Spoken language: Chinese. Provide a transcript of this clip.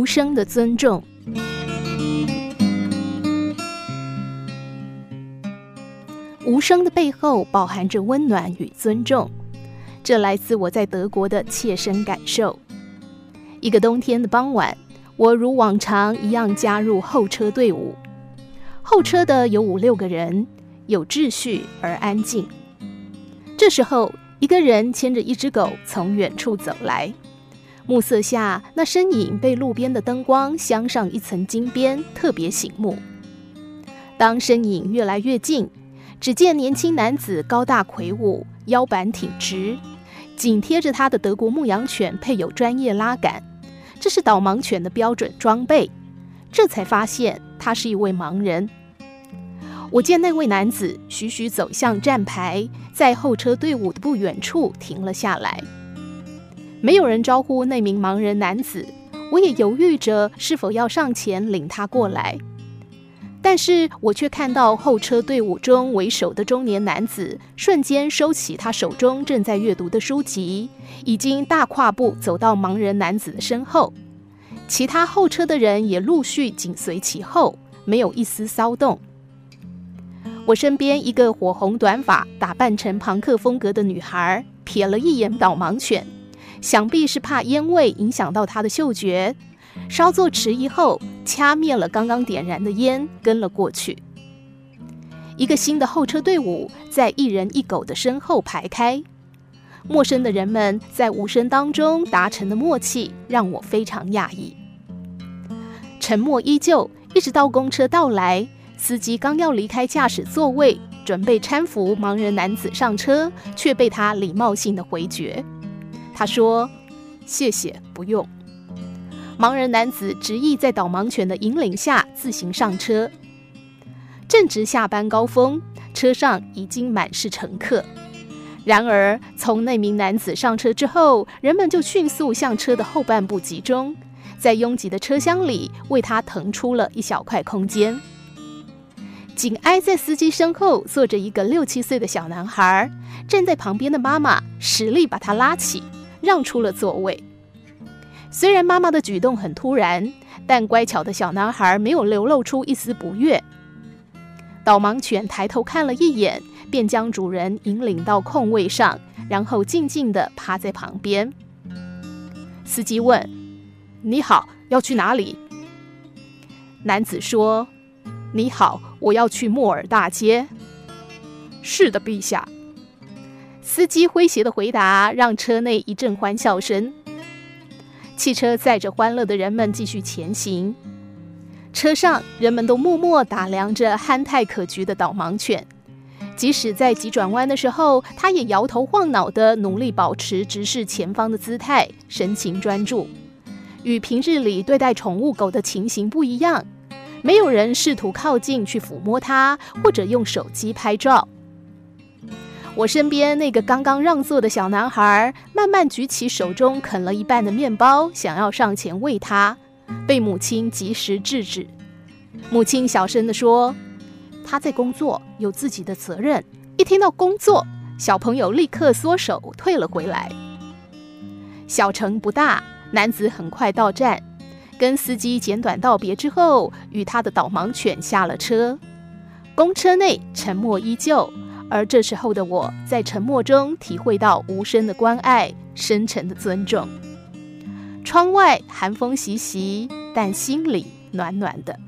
无声的尊重。无声的背后饱含着温暖与尊重，这来自我在德国的切身感受。一个冬天的傍晚，我如往常一样加入候车队伍，候车的有五六个人，有秩序而安静。这时候，一个人牵着一只狗从远处走来，暮色下，那身影被路边的灯光镶上一层金边，特别醒目。当身影越来越近，只见年轻男子高大魁梧，腰板挺直，紧贴着他的德国牧羊犬配有专业拉杆，这是导盲犬的标准装备。这才发现他是一位盲人。我见那位男子徐徐走向站牌，在候车队伍的不远处停了下来。没有人招呼那名盲人男子，我也犹豫着是否要上前领他过来。但是我却看到候车队伍中为首的中年男子瞬间收起他手中正在阅读的书籍，已经大跨步走到盲人男子的身后。其他候车的人也陆续紧随其后，没有一丝骚动。我身边一个火红短发、打扮成庞克风格的女孩瞥了一眼导盲犬，想必是怕烟味影响到他的嗅觉。稍作迟疑后，掐灭了刚刚点燃的烟，跟了过去。一个新的候车队伍在一人一狗的身后排开，陌生的人们在无声当中达成的默契让我非常讶异。沉默依旧，一直到公车到来，司机刚要离开驾驶座位，准备搀扶盲人男子上车，却被他礼貌性的回绝。他说：“谢谢，不用。”盲人男子执意在导盲犬的引领下自行上车。正值下班高峰，车上已经满是乘客。然而，从那名男子上车之后，人们就迅速向车的后半部集中，在拥挤的车厢里为他腾出了一小块空间。紧挨在司机身后坐着一个六七岁的小男孩，站在旁边的妈妈使力把他拉起，让出了座位。虽然妈妈的举动很突然，但乖巧的小男孩没有流露出一丝不悦。导盲犬抬头看了一眼，便将主人引领到空位上，然后静静地趴在旁边。司机问：“你好，要去哪里？”男子说：“你好，我要去莫尔大街。”“是的，陛下。”司机诙谐的回答让车内一阵欢笑声。汽车载着欢乐的人们继续前行，车上人们都默默打量着憨态可掬的导盲犬，即使在急转弯的时候，它也摇头晃脑地努力保持直视前方的姿态，神情专注。与平日里对待宠物狗的情形不一样，没有人试图靠近去抚摸它，或者用手机拍照。我身边那个刚刚让座的小男孩，慢慢举起手中啃了一半的面包，想要上前喂他，被母亲及时制止。母亲小声地说：“他在工作，有自己的责任。”一听到工作，小朋友立刻缩手退了回来。小城不大，男子很快到站，跟司机简短道别之后，与他的导盲犬下了车。公车内沉默依旧。而这时候的我，在沉默中体会到无声的关爱、深沉的尊重。窗外寒风习习，但心里暖暖的。